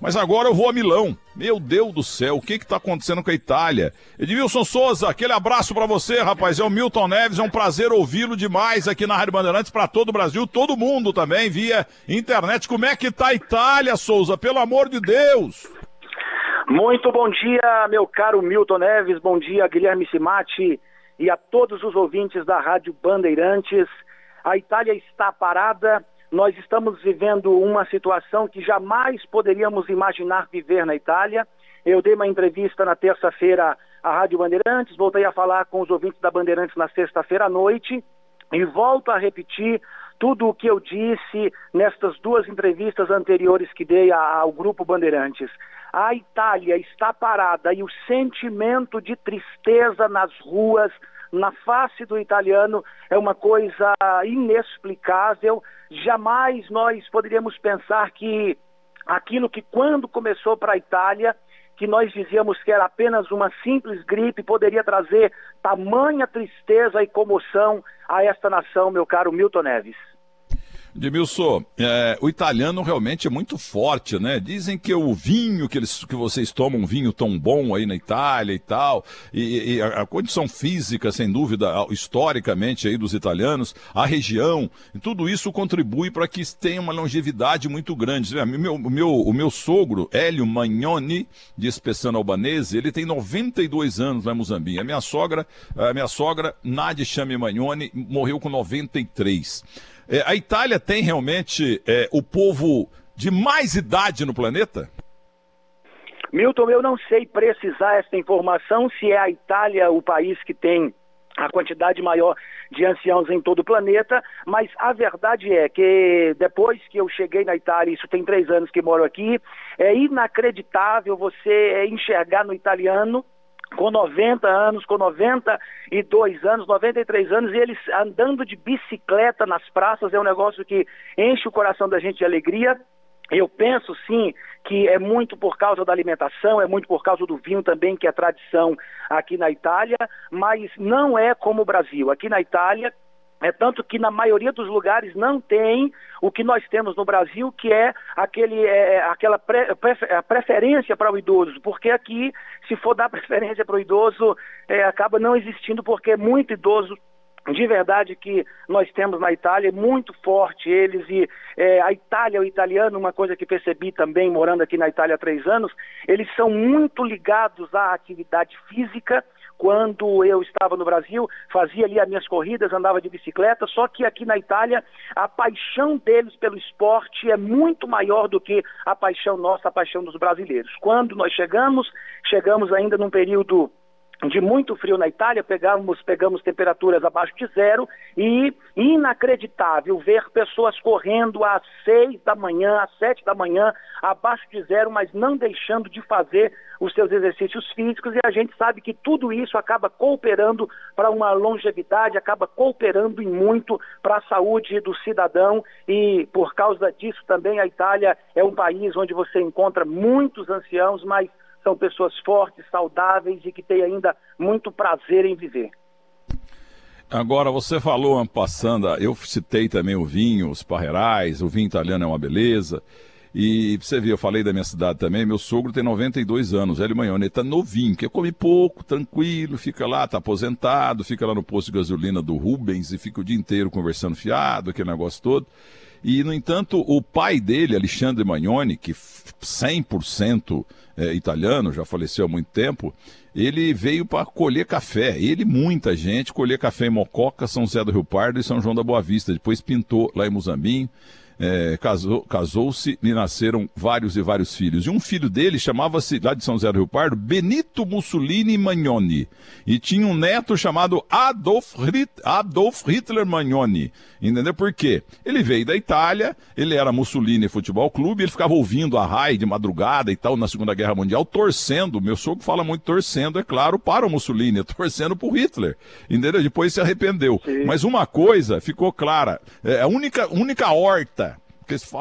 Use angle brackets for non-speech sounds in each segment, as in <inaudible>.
Mas agora eu vou a Milão. Meu Deus do céu, o que está acontecendo com a Itália? Edmilson Souza, aquele abraço para você, rapaz. É o Milton Neves, é um prazer ouvi-lo demais aqui na Rádio Bandeirantes para todo o Brasil, todo mundo também, via internet. Como é que tá a Itália, Souza? Pelo amor de Deus! Muito bom dia, meu caro Milton Neves, bom dia, Guilherme Simati e a todos os ouvintes da Rádio Bandeirantes. A Itália está parada, nós estamos vivendo uma situação que jamais poderíamos imaginar viver na Itália. Eu dei uma entrevista na terça-feira à Rádio Bandeirantes, voltei a falar com os ouvintes da Bandeirantes na sexta-feira à noite e volto a repetir tudo o que eu disse nestas duas entrevistas anteriores que dei ao Grupo Bandeirantes. A Itália está parada e o sentimento de tristeza nas ruas, na face do italiano, é uma coisa inexplicável. Jamais nós poderíamos pensar que aquilo que quando começou para a Itália, que nós dizíamos que era apenas uma simples gripe, poderia trazer tamanha tristeza e comoção a esta nação, meu caro Milton Neves. Demilson, é, o italiano realmente é muito forte, né? Dizem que o vinho que, eles, que vocês tomam, um vinho tão bom aí na Itália e tal, e, e a, a, condição física, sem dúvida, historicamente aí dos italianos, a região, tudo isso contribui para que tenha uma longevidade muito grande. Meu, meu, o meu sogro, Hélio Magnoni, de Espessano Albanese, ele tem 92 anos lá em Moçambique. A minha sogra, a minha sogra, Nadia Chame Magnoni, morreu com 93. É, a Itália tem realmente é, o povo de mais idade no planeta? Milton, eu não sei precisar essa informação se é a Itália o país que tem a quantidade maior de anciãos em todo o planeta, mas a verdade é que depois que eu cheguei na Itália, isso tem três anos que moro aqui, é inacreditável você enxergar no italiano com 90 anos, com 92 anos, 93 anos, e eles andando de bicicleta nas praças, é um negócio que enche o coração da gente de alegria. Eu penso sim que é muito por causa da alimentação, é muito por causa do vinho também, que é tradição aqui na Itália, mas não é como o Brasil. Aqui na Itália, é tanto que na maioria dos lugares não tem o que nós temos no Brasil, que é, aquele, é, é aquela pre, preferência para o idoso, porque aqui, se for dar preferência para o idoso, é, acaba não existindo, porque é muito idoso de verdade que nós temos na Itália é muito forte eles e é, a Itália, o italiano, uma coisa que percebi também morando aqui na Itália há três anos, eles são muito ligados à atividade física quando eu estava no Brasil, fazia ali as minhas corridas, andava de bicicleta, só que aqui na Itália a paixão deles pelo esporte é muito maior do que a paixão nossa, a paixão dos brasileiros. Quando nós chegamos, chegamos ainda num período de muito frio na Itália, pegamos, pegamos temperaturas abaixo de zero e inacreditável ver pessoas correndo às seis da manhã, às sete da manhã, abaixo de zero, mas não deixando de fazer os seus exercícios físicos. E a gente sabe que tudo isso acaba cooperando para uma longevidade, acaba cooperando em muito para a saúde do cidadão. E por causa disso também a Itália é um país onde você encontra muitos anciãos, mas são pessoas fortes, saudáveis e que têm ainda muito prazer em viver. Agora, você falou, passando, eu citei também o vinho, os parreirais, o vinho italiano é uma beleza. E você vê, eu falei da minha cidade também, meu sogro tem 92 anos, Hélio Manhone, ele tá novinho, que come pouco, tranquilo, fica lá, tá aposentado, fica lá no posto de gasolina do Rubens e fica o dia inteiro conversando fiado, aquele negócio todo. E, no entanto, o pai dele, Alexandre Magnoni, que 100% é, italiano, já faleceu há muito tempo, ele veio para colher café. Ele, muita gente, colher café em Mococa, São José do Rio Pardo e São João da Boa Vista. Depois pintou lá em Muzambinho é, casou, casou-se e nasceram vários e vários filhos. E um filho dele chamava-se, lá de São José do Rio Pardo, Benito Mussolini Magnoni. E tinha um neto chamado Adolf, Adolf Hitler Magnoni. Entendeu por quê? Ele veio da Itália, ele era Mussolini Futebol Clube, ele ficava ouvindo a RAI de madrugada e tal, na Segunda Guerra Mundial, torcendo, meu sogro fala muito torcendo, é claro, para o Mussolini, <laughs> torcendo por Hitler. Entendeu? Depois se arrependeu. Sim. Mas uma coisa ficou clara, é a única, única horta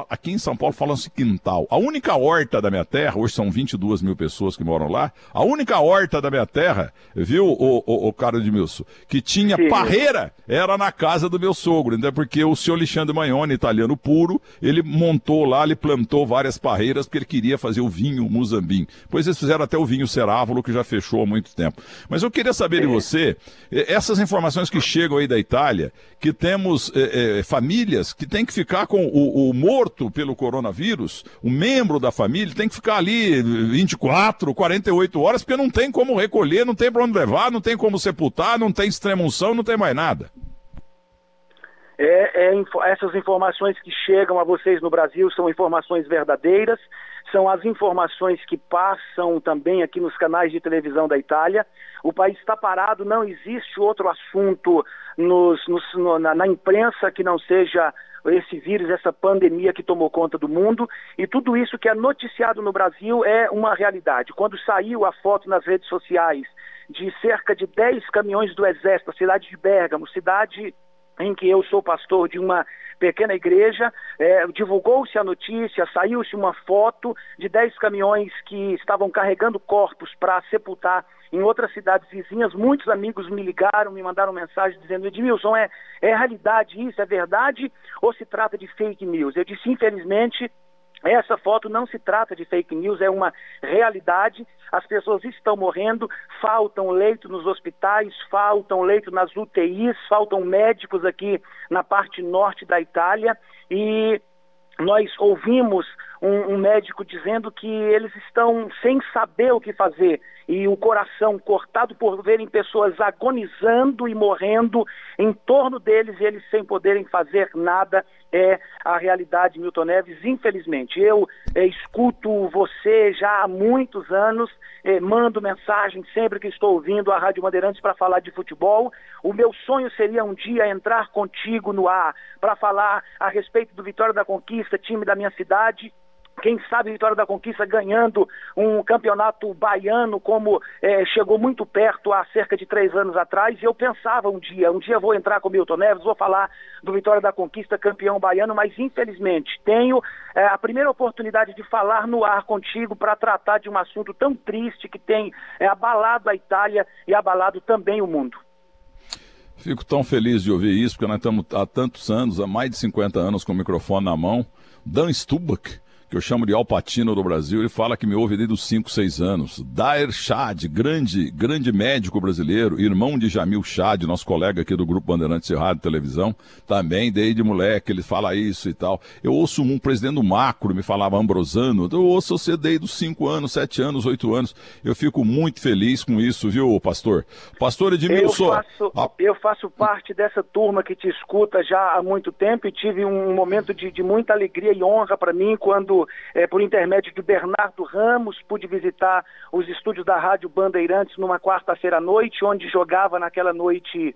aqui em São Paulo falam-se quintal. A única horta da minha terra, hoje são 22 mil pessoas que moram lá, a única horta da minha terra, viu, o, o, o cara de Milson, que tinha Sim. parreira, era na casa do meu sogro, ainda porque o senhor Alexandre Magnoni, italiano puro, ele montou lá, ele plantou várias parreiras porque ele queria fazer o vinho Muzambim. Pois eles fizeram até o vinho Cerávulo, que já fechou há muito tempo. Mas eu queria saber de você, essas informações que chegam aí da Itália, que temos é, é, famílias que têm que ficar com o, o, morto pelo coronavírus, o membro da família tem que ficar ali 24, 48 horas, porque não tem como recolher, não tem para onde levar, não tem como sepultar, não tem extremunção, não tem mais nada. É, é, essas informações que chegam a vocês no Brasil são informações verdadeiras, são as informações que passam também aqui nos canais de televisão da Itália. O país está parado, não existe outro assunto nos, nos, no, na, na imprensa que não seja esse vírus, essa pandemia que tomou conta do mundo, e tudo isso que é noticiado no Brasil é uma realidade. Quando saiu a foto nas redes sociais de cerca de 10 caminhões do Exército, cidade de Bergamo, cidade em que eu sou pastor de uma pequena igreja, é, divulgou-se a notícia, saiu-se uma foto de 10 caminhões que estavam carregando corpos para sepultar em outras cidades vizinhas. Muitos amigos me ligaram, me mandaram mensagem dizendo: Edmilson, é, é realidade isso? É verdade? Ou se trata de fake news? Eu disse: infelizmente. Essa foto não se trata de fake news, é uma realidade. As pessoas estão morrendo, faltam leito nos hospitais, faltam leito nas UTIs, faltam médicos aqui na parte norte da Itália e nós ouvimos um, um, médico dizendo que eles estão sem saber o que fazer e o coração cortado por verem pessoas agonizando e morrendo em torno deles e eles sem poderem fazer nada é a realidade, Milton Neves. Infelizmente, eu é, escuto você já há muitos anos, é, mando mensagem sempre que estou ouvindo a Rádio Bandeirantes para falar de futebol. O meu sonho seria um dia entrar contigo no ar para falar a respeito do Vitória da Conquista, time da minha cidade quem sabe Vitória da Conquista ganhando um campeonato baiano, como é, chegou muito perto há cerca de três anos atrás. E eu pensava um dia, um dia vou entrar com o Milton Neves, vou falar do Vitória da Conquista, campeão baiano, mas infelizmente tenho é, a primeira oportunidade de falar no ar contigo para tratar de um assunto tão triste que tem é, abalado a Itália e abalado também o mundo. Fico tão feliz de ouvir isso, porque nós estamos há tantos anos, há mais de 50 anos, com o microfone na mão. Dan Stubach, que eu chamo de Alpatino do Brasil, ele fala que me ouve desde os 5, 6 anos. Daer Chad, grande, grande médico brasileiro, irmão de Jamil Chad, nosso colega aqui do Grupo Bandeirantes Rádio e Televisão, também desde moleque, ele fala isso e tal. Eu ouço um presidente do Macro, me falava Ambrosano, eu ouço você desde os 5 anos, 7 anos, 8 anos. Eu fico muito feliz com isso, viu, pastor? Pastor Edmilson... Eu faço, a... eu faço parte dessa turma que te escuta já há muito tempo e tive um momento de, de muita alegria e honra para mim quando é, por intermédio de Bernardo Ramos, pude visitar os estúdios da Rádio Bandeirantes numa quarta-feira à noite, onde jogava naquela noite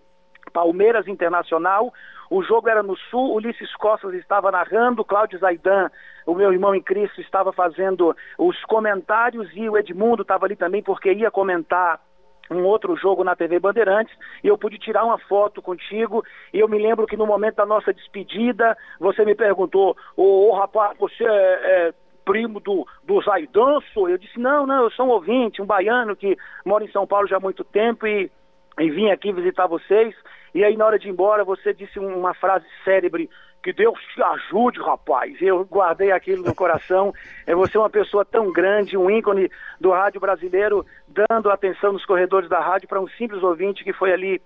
Palmeiras Internacional. O jogo era no Sul, Ulisses Costas estava narrando, Cláudio Zaidan, o meu irmão em Cristo, estava fazendo os comentários e o Edmundo estava ali também porque ia comentar um outro jogo na TV Bandeirantes e eu pude tirar uma foto contigo e eu me lembro que no momento da nossa despedida você me perguntou, ô, rapaz, você é, é primo do, do Zaidanço? Eu disse, não, não, eu sou um ouvinte, um baiano que mora em São Paulo já há muito tempo e, e vim aqui visitar vocês. E aí na hora de ir embora você disse uma frase célebre, que Deus te ajude, rapaz. Eu guardei aquilo no coração. É você uma pessoa tão grande, um ícone do rádio brasileiro, dando atenção nos corredores da rádio para um simples ouvinte que foi ali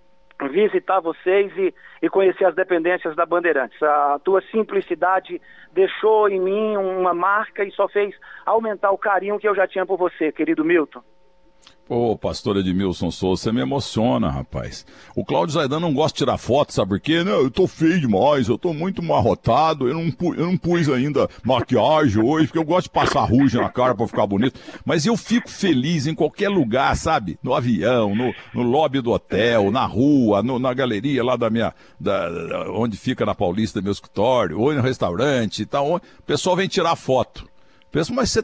visitar vocês e, e conhecer as dependências da Bandeirantes. A tua simplicidade deixou em mim uma marca e só fez aumentar o carinho que eu já tinha por você, querido Milton. Ô, pastor Edmilson Souza, você me emociona, rapaz. O Cláudio Zaidan não gosta de tirar foto, sabe por quê? Não, eu tô feio demais, eu tô muito marrotado, eu não, eu não pus ainda maquiagem hoje, porque eu gosto de passar ruge na cara pra ficar bonito. Mas eu fico feliz em qualquer lugar, sabe? No avião, no, no lobby do hotel, na rua, no, na galeria lá da minha, da, onde fica na Paulista meu escritório, ou no restaurante e tal. O pessoal vem tirar foto. Pensa, mas você,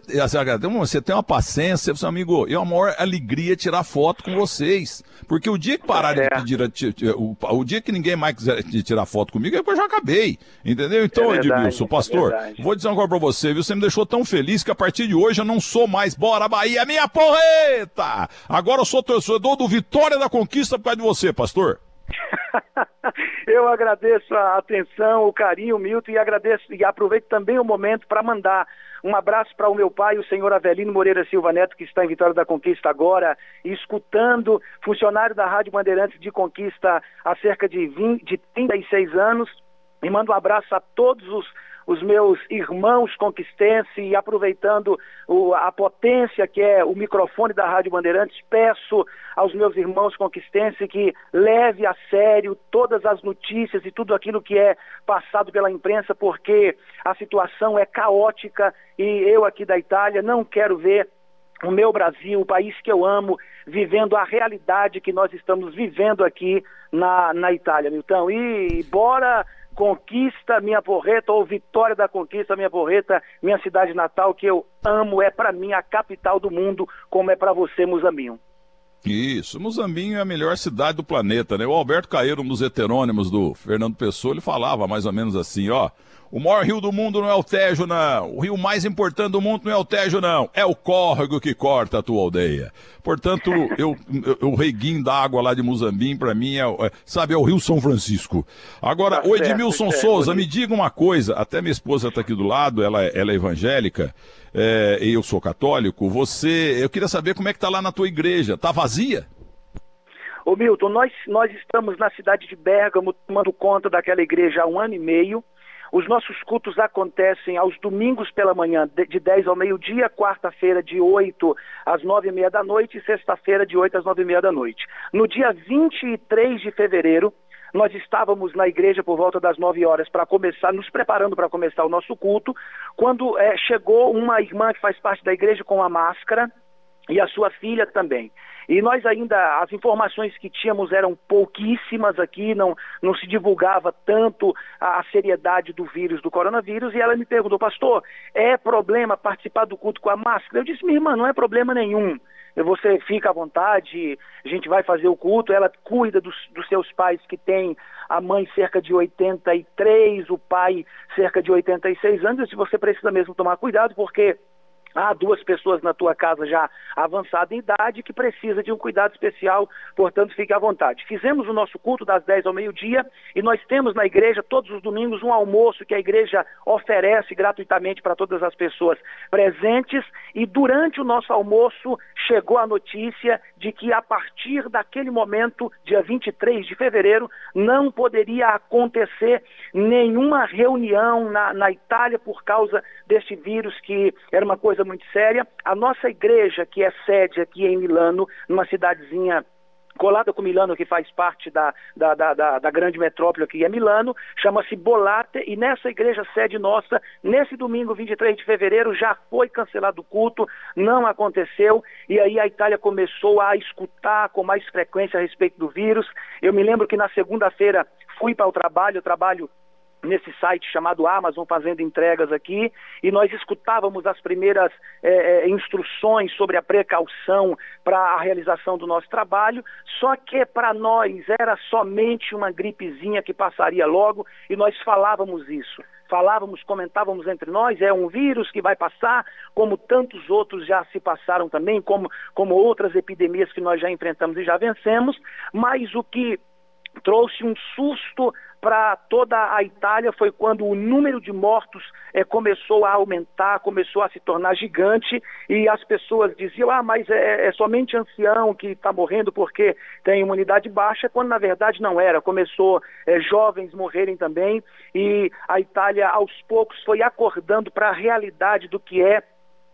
você tem uma paciência, seu amigo, e é a maior alegria tirar foto com vocês. Porque o dia que pararem é. de tirar, o, o, dia que ninguém mais quiser tirar foto comigo, eu já acabei. Entendeu? Então, é Edmilson, pastor, é vou dizer uma coisa pra você, viu? Você me deixou tão feliz que a partir de hoje eu não sou mais Bora Bahia, minha porreta! Agora eu sou torcedor do Vitória da Conquista por causa de você, pastor. <laughs> Eu agradeço a atenção, o carinho, Milton, e agradeço e aproveito também o momento para mandar um abraço para o meu pai, o senhor Avelino Moreira Silva Neto, que está em Vitória da Conquista agora, escutando, funcionário da Rádio Bandeirantes de Conquista há cerca de, 20, de 36 anos. E mando um abraço a todos os os meus irmãos conquistense e aproveitando o, a potência que é o microfone da Rádio Bandeirantes, peço aos meus irmãos conquistense que leve a sério todas as notícias e tudo aquilo que é passado pela imprensa, porque a situação é caótica e eu aqui da Itália não quero ver o meu Brasil, o país que eu amo, vivendo a realidade que nós estamos vivendo aqui na, na Itália, Milton. E bora Conquista Minha Porreta ou Vitória da Conquista Minha Porreta, minha cidade natal que eu amo, é para mim a capital do mundo, como é para você, Muzambinho. Isso, Muzambinho é a melhor cidade do planeta, né? O Alberto Caeiro, um dos heterônimos do Fernando Pessoa, ele falava mais ou menos assim, ó, o maior rio do mundo não é o Tejo, não. O rio mais importante do mundo não é o Tejo, não. É o córrego que corta a tua aldeia. Portanto, <laughs> eu, eu, o reguinho d'água lá de Muzambim, para mim, é, é, sabe, é o rio São Francisco. Agora, tá o Edmilson certo, Souza, certo. me diga uma coisa. Até minha esposa está aqui do lado, ela, ela é evangélica, é, e eu sou católico. Você, eu queria saber como é que tá lá na tua igreja. Tá vazia? Ô Milton, nós, nós estamos na cidade de Bergamo tomando conta daquela igreja há um ano e meio. Os nossos cultos acontecem aos domingos pela manhã, de 10 ao meio-dia, quarta-feira de 8 às 9 e meia da noite e sexta-feira de 8 às 9 e meia da noite. No dia 23 de fevereiro, nós estávamos na igreja por volta das 9 horas para começar, nos preparando para começar o nosso culto, quando é, chegou uma irmã que faz parte da igreja com a máscara e a sua filha também. E nós ainda, as informações que tínhamos eram pouquíssimas aqui, não, não se divulgava tanto a, a seriedade do vírus, do coronavírus, e ela me perguntou, pastor, é problema participar do culto com a máscara? Eu disse, minha irmã, não é problema nenhum. Você fica à vontade, a gente vai fazer o culto, ela cuida dos, dos seus pais que tem a mãe cerca de 83, o pai cerca de 86 anos, e você precisa mesmo tomar cuidado, porque há duas pessoas na tua casa já avançada em idade que precisa de um cuidado especial, portanto fique à vontade. Fizemos o nosso culto das 10 ao meio-dia e nós temos na igreja todos os domingos um almoço que a igreja oferece gratuitamente para todas as pessoas presentes e durante o nosso almoço chegou a notícia de que a partir daquele momento, dia 23 de fevereiro, não poderia acontecer nenhuma reunião na, na Itália por causa deste vírus que era uma coisa coisa muito séria. A nossa igreja, que é sede aqui em Milano, numa cidadezinha colada com Milano, que faz parte da, da, da, da, da grande metrópole que é Milano, chama-se Bolate, e nessa igreja sede nossa, nesse domingo 23 de fevereiro, já foi cancelado o culto, não aconteceu, e aí a Itália começou a escutar com mais frequência a respeito do vírus. Eu me lembro que na segunda-feira fui para o trabalho, eu trabalho nesse site chamado Amazon fazendo entregas aqui e nós escutávamos as primeiras é, instruções sobre a precaução para a realização do nosso trabalho, só que para nós era somente uma gripezinha que passaria logo e nós falávamos isso. Falávamos, comentávamos entre nós, é um vírus que vai passar, como tantos outros já se passaram também, como, como outras epidemias que nós já enfrentamos e já vencemos, mas o que trouxe um susto para toda a Itália foi quando o número de mortos é, começou a aumentar, começou a se tornar gigante e as pessoas diziam, ah, mas é, é somente ancião que está morrendo porque tem imunidade baixa, quando na verdade não era. Começou é, jovens morrerem também e a Itália aos poucos foi acordando para a realidade do que é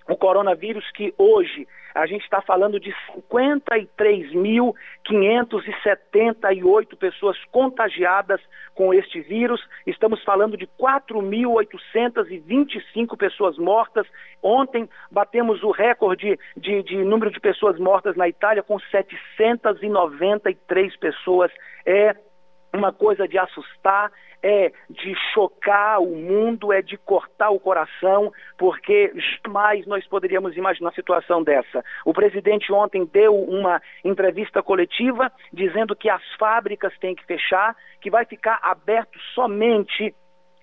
o coronavírus que hoje a gente está falando de 53.578 pessoas contagiadas com este vírus, estamos falando de 4.825 pessoas mortas. Ontem batemos o recorde de, de número de pessoas mortas na Itália com 793 pessoas. É uma coisa de assustar, é de chocar o mundo, é de cortar o coração, porque jamais nós poderíamos imaginar uma situação dessa. O presidente ontem deu uma entrevista coletiva dizendo que as fábricas têm que fechar, que vai ficar aberto somente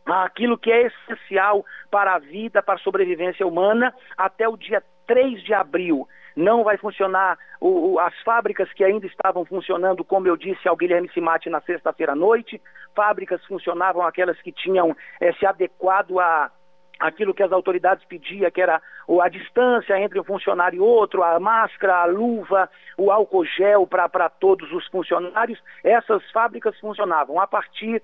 aquilo que é essencial para a vida, para a sobrevivência humana, até o dia 3 de abril não vai funcionar o, o, as fábricas que ainda estavam funcionando, como eu disse ao Guilherme Simati na sexta-feira à noite, fábricas funcionavam aquelas que tinham é, se adequado a aquilo que as autoridades pediam, que era a distância entre um funcionário e outro, a máscara, a luva, o álcool gel para todos os funcionários, essas fábricas funcionavam. A partir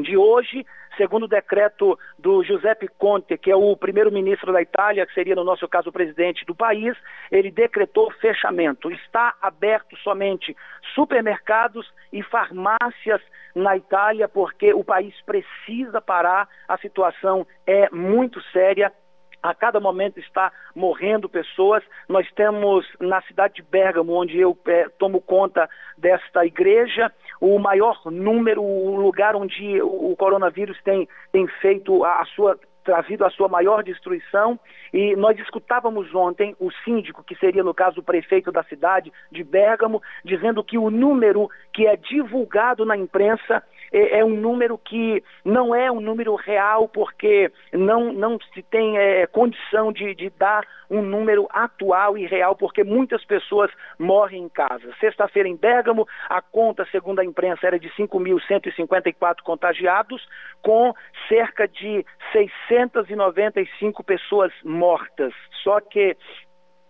de hoje, segundo o decreto do Giuseppe Conte, que é o primeiro-ministro da Itália, que seria, no nosso caso, o presidente do país, ele decretou fechamento. Está aberto somente supermercados e farmácias na Itália, porque o país precisa parar, a situação é muito séria a cada momento está morrendo pessoas. Nós temos na cidade de Bergamo, onde eu é, tomo conta desta igreja, o maior número, o lugar onde o coronavírus tem, tem feito a, a sua trazido a sua maior destruição. E nós escutávamos ontem o síndico, que seria no caso o prefeito da cidade de Bergamo, dizendo que o número que é divulgado na imprensa é, é um número que não é um número real, porque não, não se tem é, condição de, de dar um número atual e real, porque muitas pessoas morrem em casa. Sexta-feira em Bergamo, a conta, segundo a imprensa, era de 5.154 contagiados, com cerca de 695 pessoas mortas. Só que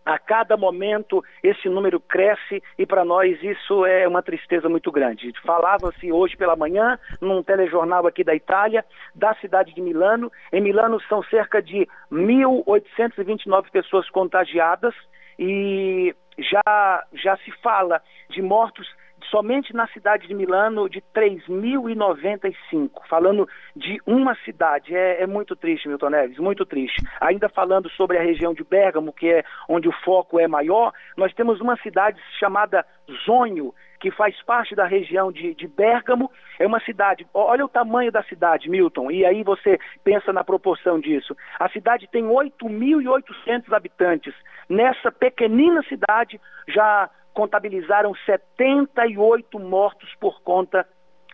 a cada momento esse número cresce e para nós isso é uma tristeza muito grande. Falava-se hoje pela manhã, num telejornal aqui da Itália, da cidade de Milano. Em Milano são cerca de 1.829 pessoas contagiadas e já, já se fala de mortos somente na cidade de Milano de 3.095, falando de uma cidade. É, é, muito triste, Milton Neves, muito triste. Ainda falando sobre a região de Bergamo, que é onde o foco é maior, nós temos uma cidade chamada Zonho, que faz parte da região de, de Bergamo. É uma cidade, olha o tamanho da cidade, Milton, e aí você pensa na proporção disso. A cidade tem 8.800 habitantes. Nessa pequenina cidade já contabilizaram 78 mortos por conta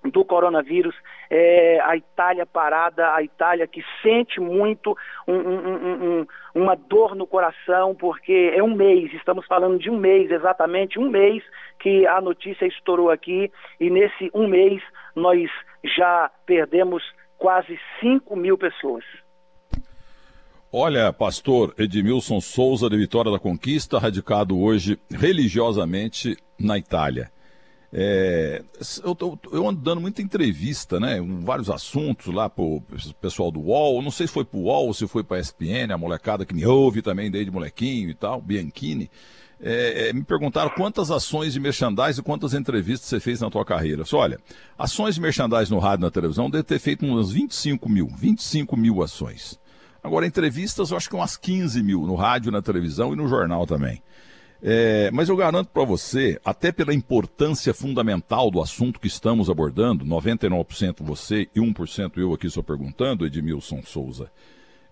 do coronavírus, é, a Itália parada, a Itália que sente muito um, um, um, uma dor no coração, porque é um mês, estamos falando de um mês, exatamente um mês que a notícia estourou aqui, e nesse um mês nós já perdemos quase 5 mil pessoas. Olha, pastor Edmilson Souza de Vitória da Conquista, radicado hoje religiosamente na Itália. É, eu, eu, eu, ando dando muita entrevista, né? Vários assuntos lá pro pessoal do UOL. Não sei se foi pro UOL ou se foi pra ESPN, a molecada que me ouve também desde molequinho e tal, Bianchini. É, é, me perguntaram quantas ações de merchandising e quantas entrevistas você fez na tua carreira. Eu disse, olha, ações de merchandising no rádio e na televisão deve ter feito umas 25 mil, 25 mil ações. Agora, entrevistas, eu acho que umas 15 mil no rádio, na televisão e no jornal também. É, mas eu garanto para você, até pela importância fundamental do assunto que estamos abordando, 99% você e 1% eu aqui só perguntando, Edmilson Souza,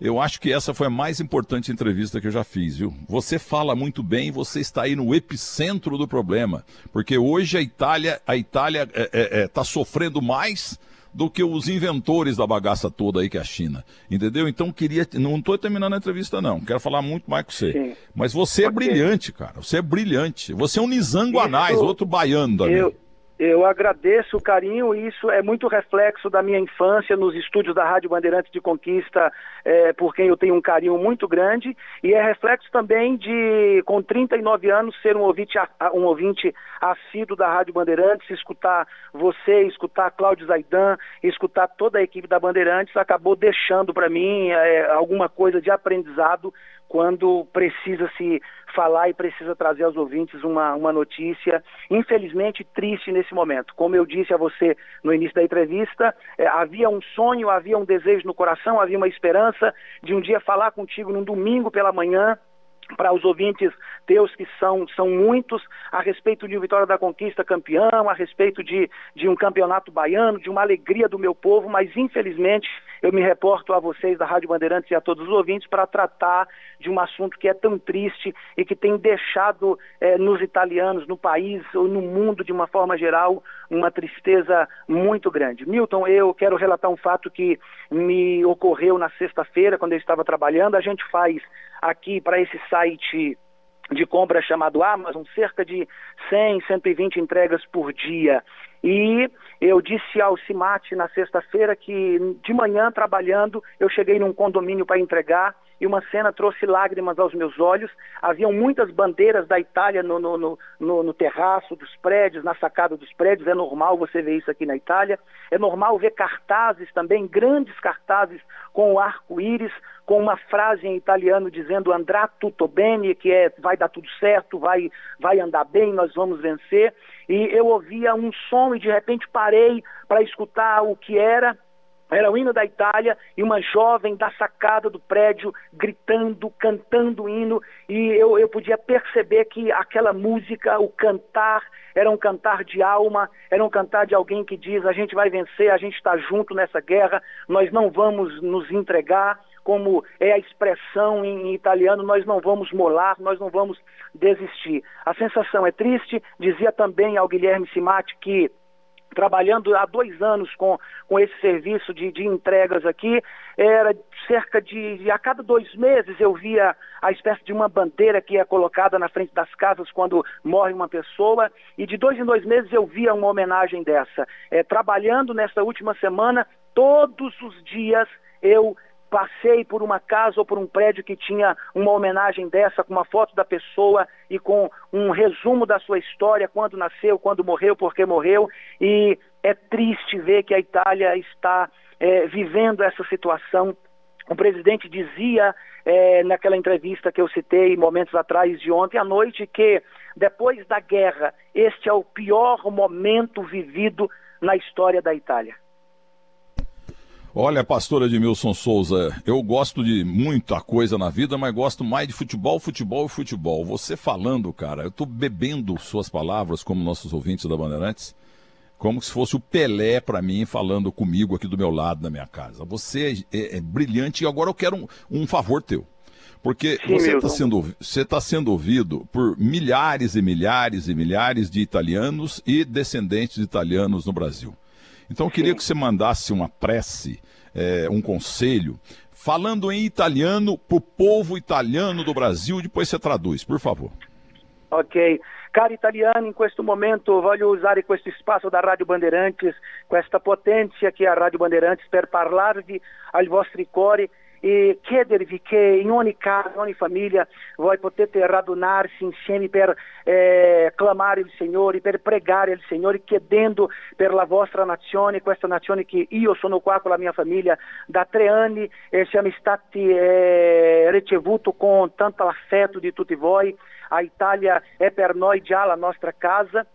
eu acho que essa foi a mais importante entrevista que eu já fiz, viu? Você fala muito bem, você está aí no epicentro do problema, porque hoje a Itália, a Itália está é, é, é tá sofrendo mais do que os inventores da bagaça toda aí que é a China. Entendeu? Então queria. Não estou terminando a entrevista, não. Quero falar muito mais com você. Sim. Mas você é okay. brilhante, cara. Você é brilhante. Você é um Nizango Anais, outro baiano também. Eu, eu agradeço o carinho, isso é muito reflexo da minha infância nos estúdios da Rádio Bandeirantes de Conquista, é, por quem eu tenho um carinho muito grande, e é reflexo também de, com 39 anos, ser um ouvinte, um ouvinte assíduo da Rádio Bandeirantes, escutar você, escutar Cláudio Zaidan, escutar toda a equipe da Bandeirantes, acabou deixando para mim é, alguma coisa de aprendizado quando precisa se falar e precisa trazer aos ouvintes uma, uma notícia, infelizmente triste nesse momento. Como eu disse a você no início da entrevista, é, havia um sonho, havia um desejo no coração, havia uma esperança de um dia falar contigo num domingo pela manhã para os ouvintes teus que são, são muitos, a respeito de Vitória da Conquista campeão, a respeito de, de um campeonato baiano, de uma alegria do meu povo, mas infelizmente eu me reporto a vocês da Rádio Bandeirantes e a todos os ouvintes para tratar de um assunto que é tão triste e que tem deixado eh, nos italianos, no país ou no mundo de uma forma geral, uma tristeza muito grande. Milton, eu quero relatar um fato que me ocorreu na sexta-feira, quando eu estava trabalhando. A gente faz aqui para esse site de compra chamado Amazon, cerca de 100, 120 entregas por dia. E eu disse ao Cimate na sexta-feira que de manhã, trabalhando, eu cheguei num condomínio para entregar e uma cena trouxe lágrimas aos meus olhos. Haviam muitas bandeiras da Itália no, no, no, no, terraço dos prédios, na sacada dos prédios. É normal você ver isso aqui na Itália. É normal ver cartazes também, grandes cartazes com o arco-íris, com uma frase em italiano dizendo andrà tutto bene, que é vai dar tudo certo, vai, vai andar bem, nós vamos vencer. E eu ouvia um som e de repente parei para escutar o que era era o hino da Itália e uma jovem da sacada do prédio gritando, cantando o hino, e eu, eu podia perceber que aquela música, o cantar, era um cantar de alma, era um cantar de alguém que diz: a gente vai vencer, a gente está junto nessa guerra, nós não vamos nos entregar. Como é a expressão em italiano, nós não vamos molar, nós não vamos desistir. A sensação é triste. Dizia também ao Guilherme Simati que trabalhando há dois anos com, com esse serviço de, de entregas aqui, era cerca de, a cada dois meses eu via a espécie de uma bandeira que é colocada na frente das casas quando morre uma pessoa, e de dois em dois meses eu via uma homenagem dessa. É, trabalhando nessa última semana, todos os dias eu passei por uma casa ou por um prédio que tinha uma homenagem dessa, com uma foto da pessoa e com um resumo da sua história, quando nasceu, quando morreu, por que morreu. E é triste ver que a Itália está é, vivendo essa situação. O presidente dizia é, naquela entrevista que eu citei momentos atrás de ontem à noite que depois da guerra este é o pior momento vivido na história da Itália. Olha, pastor Edmilson Souza, eu gosto de muita coisa na vida, mas gosto mais de futebol, futebol e futebol. Você falando, cara, eu estou bebendo suas palavras, como nossos ouvintes da Bandeirantes, como se fosse o Pelé para mim falando comigo aqui do meu lado na minha casa. Você é, é, é brilhante e agora eu quero um, um favor teu. Porque Sim, você está sendo, você tá sendo ouvido por milhares e milhares e milhares de italianos e descendentes de italianos no Brasil. Então eu queria que você mandasse uma prece, é, um conselho, falando em italiano para o povo italiano do Brasil, depois você traduz, por favor. Ok. Cari italiani, in questo momento voglio usare questo spazio da Radio Bandeirantes, questa potenza che ha Radio Bandeirantes per parlarvi ai vostri cuori e chiedervi che in ogni casa, in ogni famiglia voi potete radunarsi insieme per eh, clamare il Signore, per pregare il Signore, chiedendo per la vostra nazione, questa nazione che io sono qua con la mia famiglia da tre anni e siamo stati eh, ricevuti con tanto affetto di tutti voi. A Italia è per noi già la nostra casa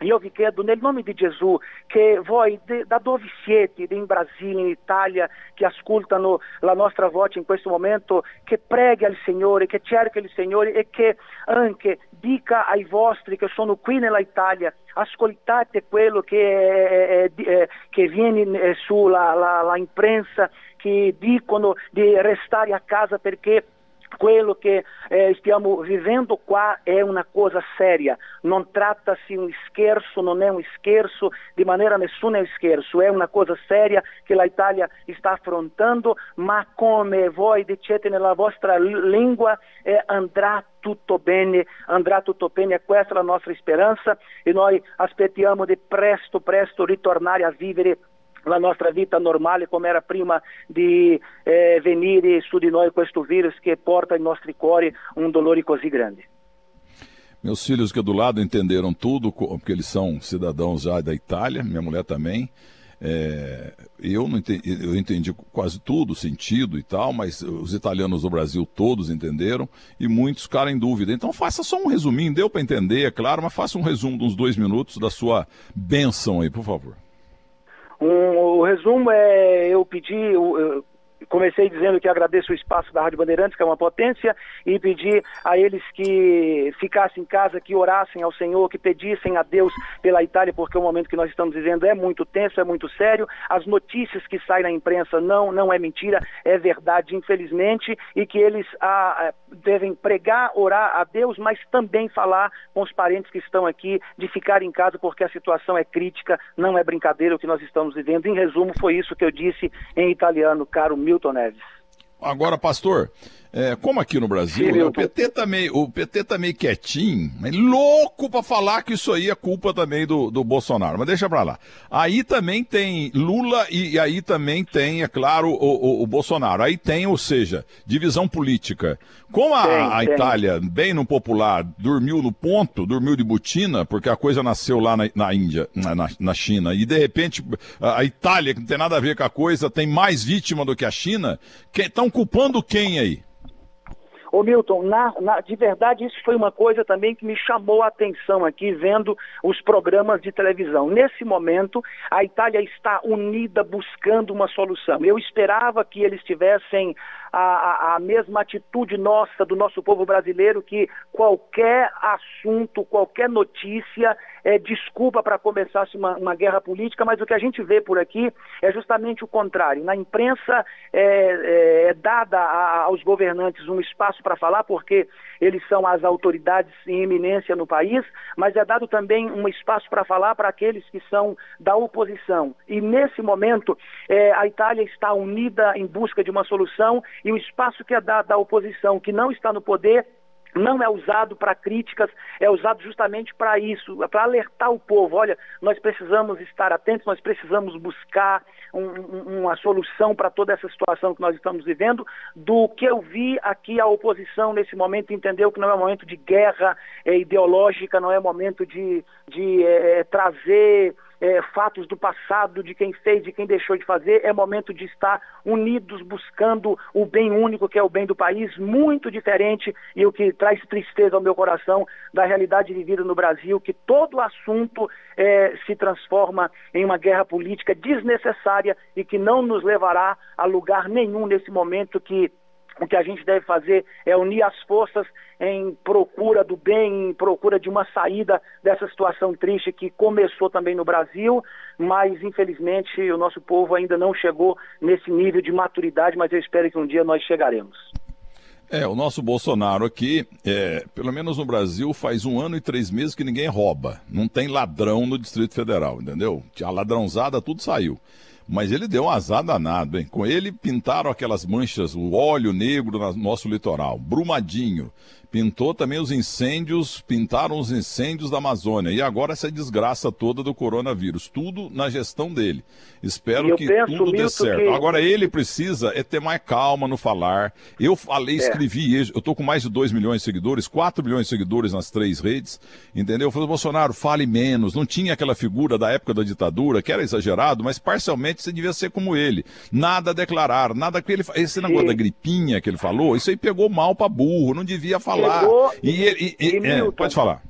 io vi chiedo nel nome di Gesù che voi de, da dove siete, in Brasile, in Italia, che ascoltano la nostra voce in questo momento, che preghi al Signore, che cerchi il Signore e che anche dica ai vostri che sono qui nella Italia, ascoltate quello che, è, è, che viene sulla la, la imprensa, che dicono di restare a casa perché quello che eh, stiamo vivendo qua è una cosa seria, non trattasi un scherzo, non è un scherzo, di maniera nessuna è un scherzo, è una cosa seria che l'Italia sta affrontando, ma come voi dicete nella vostra lingua eh, andrà tutto bene, andrà tutto bene, questa è la nostra speranza e noi aspettiamo di presto, presto ritornare a vivere la nostra vita normale come era prima di eh, venire su di noi questo virus che porta ai nostri cuori um dolore così grande. Meus filhos que do lado entenderam tudo, porque eles são cidadãos já da Itália, minha mulher também. É, eu, não entendi, eu entendi quase tudo, sentido e tal, mas os italianos do Brasil todos entenderam e muitos ficaram em dúvida. Então faça só um resuminho, deu para entender, é claro, mas faça um resumo de uns dois minutos da sua benção aí, por favor. Um, o resumo é, eu pedi, eu, comecei dizendo que agradeço o espaço da Rádio Bandeirantes, que é uma potência, e pedir a eles que ficassem em casa, que orassem ao Senhor, que pedissem a Deus pela Itália, porque o momento que nós estamos vivendo é muito tenso, é muito sério. As notícias que saem na imprensa não, não é mentira, é verdade, infelizmente, e que eles ah, devem pregar, orar a Deus, mas também falar com os parentes que estão aqui de ficar em casa, porque a situação é crítica, não é brincadeira o que nós estamos vivendo. Em resumo, foi isso que eu disse em italiano, caro Milton Neves. Agora, pastor, é, como aqui no Brasil, né, o, PT tá meio, o PT tá meio quietinho, louco para falar que isso aí é culpa também do, do Bolsonaro. Mas deixa para lá. Aí também tem Lula e, e aí também tem, é claro, o, o, o, Bolsonaro. Aí tem, ou seja, divisão política. Como a, tem, a tem. Itália, bem no popular, dormiu no ponto, dormiu de botina, porque a coisa nasceu lá na, na Índia, na, na China, e de repente a, a Itália, que não tem nada a ver com a coisa, tem mais vítima do que a China, estão culpando quem aí? Ô Milton, na, na, de verdade isso foi uma coisa também que me chamou a atenção aqui vendo os programas de televisão. Nesse momento, a Itália está unida buscando uma solução. Eu esperava que eles tivessem a, a, mesma atitude nossa, do nosso povo brasileiro, que qualquer assunto, qualquer notícia é, desculpa para começar uma, uma, guerra política, mas o que a gente vê por aqui é justamente o contrário. Na imprensa é, é, é dada a, aos governantes um espaço para falar, porque eles são as autoridades em eminência no país, mas é dado também um espaço para falar para aqueles que são da oposição. E nesse momento, é, a Itália está unida em busca de uma solução e o espaço que é dado à oposição, que não está no poder, não é usado para críticas, é usado justamente para isso, para alertar o povo. Olha, nós precisamos estar atentos, nós precisamos buscar um, uma solução para toda essa situação que nós estamos vivendo. Do que eu vi aqui, a oposição nesse momento entendeu que não é momento de guerra é, ideológica, não é momento de, de é, trazer é, fatos do passado, de quem fez, de quem deixou de fazer. É momento de estar unidos buscando o bem único que é o bem do país, muito diferente e o que traz tristeza ao meu coração da realidade vivida no Brasil, que todo assunto é, se transforma em uma guerra política desnecessária e que não nos levará a lugar nenhum nesse momento que o que a gente deve fazer é unir as forças em procura do bem, em procura de uma saída dessa situação triste que começou também no Brasil, mas infelizmente o nosso povo ainda não chegou nesse nível de maturidade, mas eu espero que um dia nós chegaremos. É, o nosso Bolsonaro aqui, é, pelo menos no Brasil, faz um ano e três meses que ninguém rouba. Não tem ladrão no Distrito Federal, entendeu? A ladrãozada, tudo saiu. Mas ele deu um azar danado, hein? Com ele pintaram aquelas manchas, o óleo negro no nosso litoral. Brumadinho, pintou também os incêndios, pintaram os incêndios da Amazônia. E agora essa desgraça toda do coronavírus. Tudo na gestão dele. Espero que tudo dê certo. Que... Agora ele precisa é ter mais calma no falar. Eu falei, é. escrevi, eu estou com mais de 2 milhões de seguidores, 4 milhões de seguidores nas três redes, entendeu? Eu falei, Bolsonaro, fale menos. Não tinha aquela figura da época da ditadura, que era exagerado, mas parcialmente você devia ser como ele. Nada a declarar, nada que ele... Esse negócio Sim. da gripinha que ele falou, isso aí pegou mal para burro, não devia falar falar. E, e, e, e é, pode falar.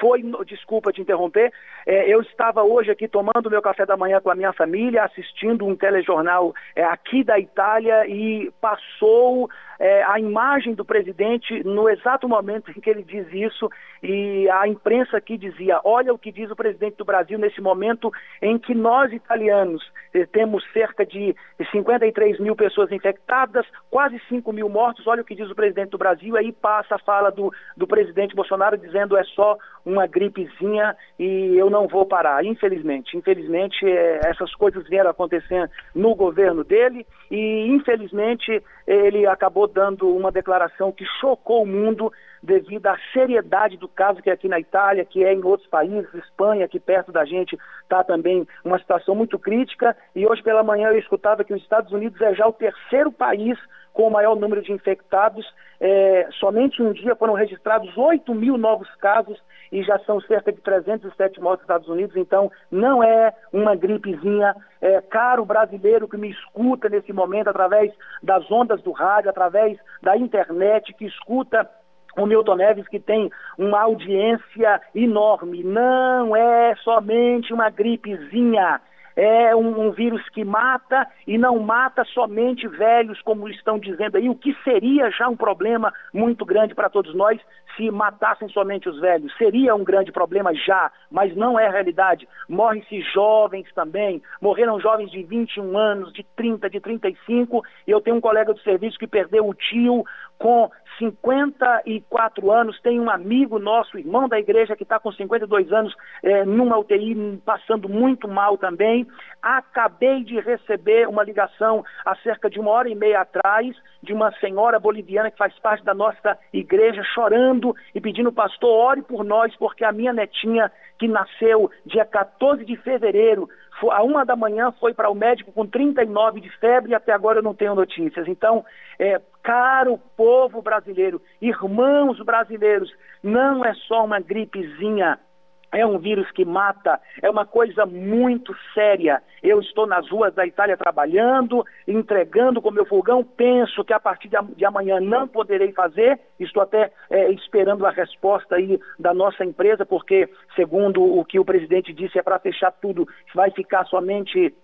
Foi, desculpa te interromper, é, eu estava hoje aqui tomando meu café da manhã com a minha família, assistindo um telejornal é, aqui da Itália e passou é, a imagem do presidente no exato momento em que ele diz isso e a imprensa aqui dizia, olha o que diz o presidente do Brasil nesse momento em que nós italianos eh, temos cerca de 53 mil pessoas infectadas, quase 5 mil mortos, olha o que diz o presidente do Brasil, aí passa a fala do, do presidente Bolsonaro dizendo é só uma gripezinha e eu não vou parar, infelizmente. Infelizmente, eh, essas coisas vieram acontecendo no governo dele e, infelizmente, ele acabou dando uma declaração que chocou o mundo devido à seriedade do caso que é aqui na Itália, que é em outros países, Espanha, aqui perto da gente, está também uma situação muito crítica. E hoje pela manhã eu escutava que os Estados Unidos é já o terceiro país com o maior número de infectados. É, somente um dia foram registrados 8 mil novos casos e já são cerca de 307 mortes nos Estados Unidos. Então, não é uma gripezinha. É, caro brasileiro que me escuta nesse momento através das ondas do rádio, através da internet, que escuta o Milton Neves, que tem uma audiência enorme. Não é somente uma gripezinha. É um, um, vírus que mata e não mata somente velhos, como estão dizendo aí, o que seria já um problema muito grande para todos nós se matassem somente os velhos. Seria um grande problema já, mas não é realidade. Morrem-se jovens também, morreram jovens de 21 anos, de 30, de 35. Eu tenho um colega do serviço que perdeu o tio com 54 anos, tem um amigo nosso, irmão da igreja, que está com 52 anos, é, numa UTI, passando muito mal também. Acabei de receber uma ligação há cerca de uma hora e meia atrás de uma senhora boliviana que faz parte da nossa igreja, chorando e pedindo, pastor, ore por nós, porque a minha netinha, que nasceu dia 14 de fevereiro, a uma da manhã foi para o médico com 39 de febre e até agora eu não tenho notícias. Então, é, caro povo brasileiro, irmãos brasileiros, não é só uma gripezinha é um vírus que mata, é uma coisa muito séria. Eu estou nas ruas da Itália trabalhando, entregando com meu fogão, penso que a partir de amanhã não poderei fazer, estou até é, esperando a resposta aí da nossa empresa, porque, segundo o que o presidente disse, é para fechar tudo, vai ficar somente